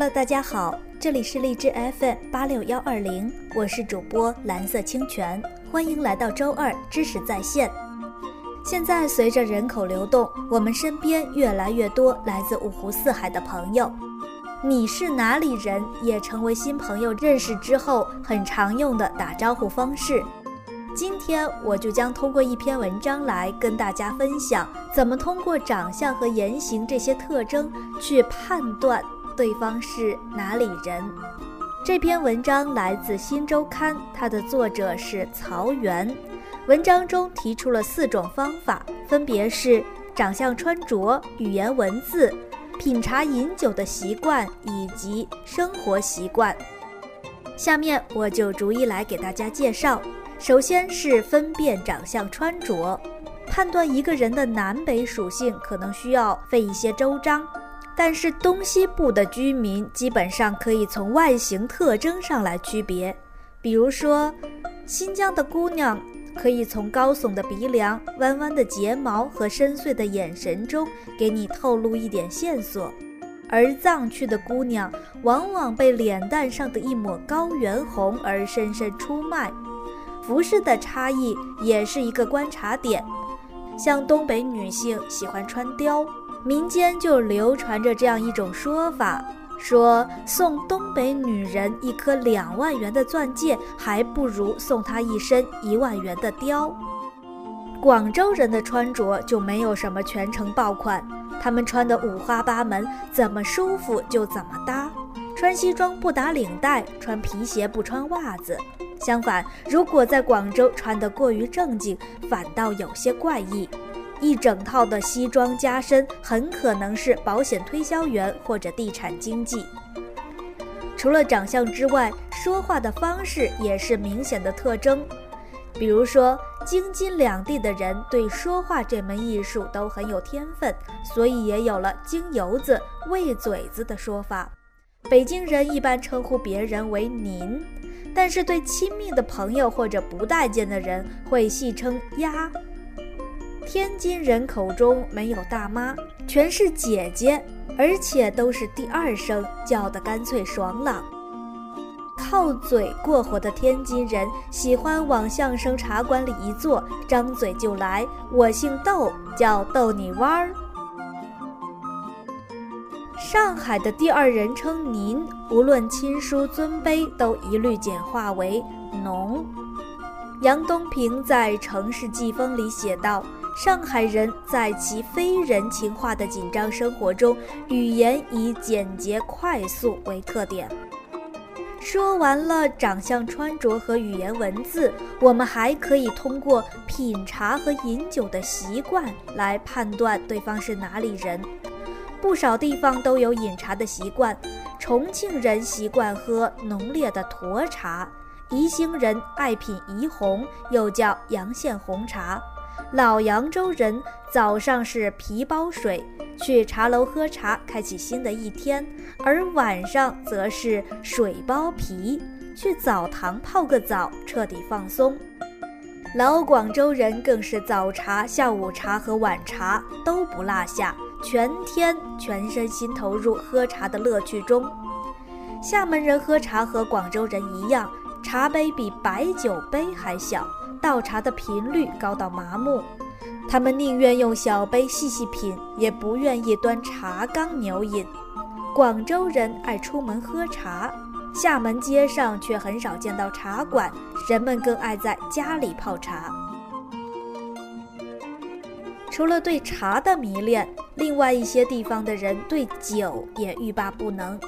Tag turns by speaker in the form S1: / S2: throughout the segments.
S1: Hello，大家好，这里是荔枝 FM 八六幺二零，我是主播蓝色清泉，欢迎来到周二知识在线。现在随着人口流动，我们身边越来越多来自五湖四海的朋友。你是哪里人，也成为新朋友认识之后很常用的打招呼方式。今天我就将通过一篇文章来跟大家分享，怎么通过长相和言行这些特征去判断对方是哪里人。这篇文章来自《新周刊》，它的作者是曹源。文章中提出了四种方法，分别是长相、穿着、语言文字、品茶饮酒的习惯以及生活习惯。下面我就逐一来给大家介绍。首先是分辨长相、穿着，判断一个人的南北属性可能需要费一些周章，但是东西部的居民基本上可以从外形特征上来区别。比如说，新疆的姑娘可以从高耸的鼻梁、弯弯的睫毛和深邃的眼神中给你透露一点线索，而藏区的姑娘往往被脸蛋上的一抹高原红而深深出卖。服饰的差异也是一个观察点，像东北女性喜欢穿貂，民间就流传着这样一种说法：说送东北女人一颗两万元的钻戒，还不如送她一身一万元的貂。广州人的穿着就没有什么全程爆款，他们穿的五花八门，怎么舒服就怎么搭，穿西装不打领带，穿皮鞋不穿袜子。相反，如果在广州穿得过于正经，反倒有些怪异。一整套的西装加身，很可能是保险推销员或者地产经纪。除了长相之外，说话的方式也是明显的特征。比如说，京津两地的人对说话这门艺术都很有天分，所以也有了“京油子”“喂嘴子”的说法。北京人一般称呼别人为“您”。但是对亲密的朋友或者不待见的人会戏称“丫”。天津人口中没有大妈，全是姐姐，而且都是第二声，叫得干脆爽朗。靠嘴过活的天津人喜欢往相声茶馆里一坐，张嘴就来：“我姓窦，叫逗你玩儿。”上海的第二人称“您”，无论亲疏尊卑，都一律简化为“侬”。杨东平在《城市季风》里写道：“上海人在其非人情化的紧张生活中，语言以简洁快速为特点。”说完了长相、穿着和语言文字，我们还可以通过品茶和饮酒的习惯来判断对方是哪里人。不少地方都有饮茶的习惯，重庆人习惯喝浓烈的沱茶，宜兴人爱品宜红，又叫阳县红茶。老扬州人早上是皮包水，去茶楼喝茶，开启新的一天；而晚上则是水包皮，去澡堂泡个澡，彻底放松。老广州人更是早茶、下午茶和晚茶都不落下。全天全身心投入喝茶的乐趣中。厦门人喝茶和广州人一样，茶杯比白酒杯还小，倒茶的频率高到麻木。他们宁愿用小杯细细品，也不愿意端茶缸牛饮。广州人爱出门喝茶，厦门街上却很少见到茶馆，人们更爱在家里泡茶。除了对茶的迷恋，另外一些地方的人对酒也欲罢不能。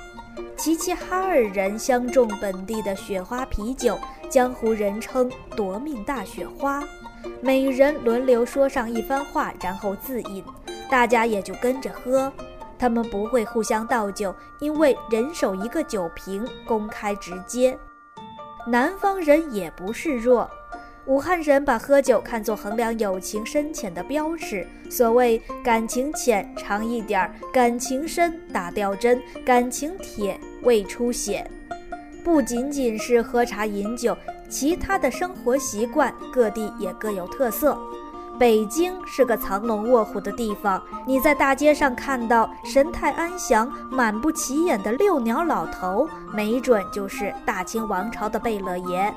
S1: 齐齐哈尔人相中本地的雪花啤酒，江湖人称“夺命大雪花”，每人轮流说上一番话，然后自饮，大家也就跟着喝。他们不会互相倒酒，因为人手一个酒瓶，公开直接。南方人也不示弱。武汉人把喝酒看作衡量友情深浅的标尺，所谓感情浅尝一点儿，感情深打吊针，感情铁胃出血。不仅仅是喝茶饮酒，其他的生活习惯各地也各有特色。北京是个藏龙卧虎的地方，你在大街上看到神态安详、满不起眼的六鸟老头，没准就是大清王朝的贝勒爷。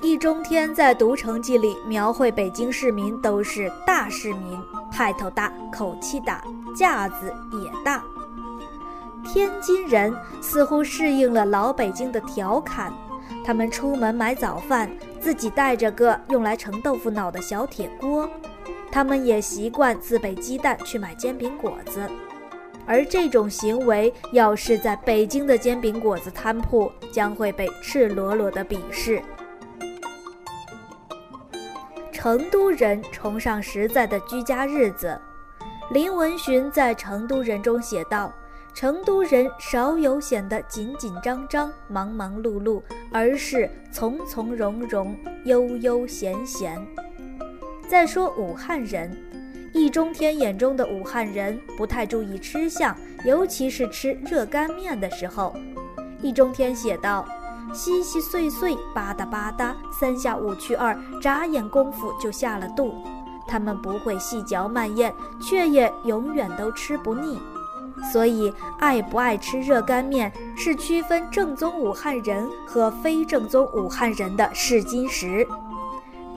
S1: 易中天在《读城记》里描绘北京市民都是大市民，派头大，口气大，架子也大。天津人似乎适应了老北京的调侃，他们出门买早饭，自己带着个用来盛豆腐脑的小铁锅。他们也习惯自备鸡蛋去买煎饼果子，而这种行为要是在北京的煎饼果子摊铺，将会被赤裸裸的鄙视。成都人崇尚实在的居家日子，林文寻在《成都人》中写道。成都人少有显得紧紧张张、忙忙碌碌，而是从从容容、悠悠闲闲。再说武汉人，易中天眼中的武汉人不太注意吃相，尤其是吃热干面的时候。易中天写道：“稀稀碎碎，吧嗒吧嗒，三下五去二，眨眼功夫就下了肚。他们不会细嚼慢咽，却也永远都吃不腻。”所以，爱不爱吃热干面是区分正宗武汉人和非正宗武汉人的试金石。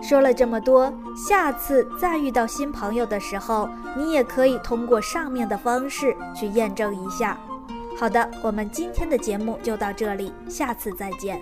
S1: 说了这么多，下次再遇到新朋友的时候，你也可以通过上面的方式去验证一下。好的，我们今天的节目就到这里，下次再见。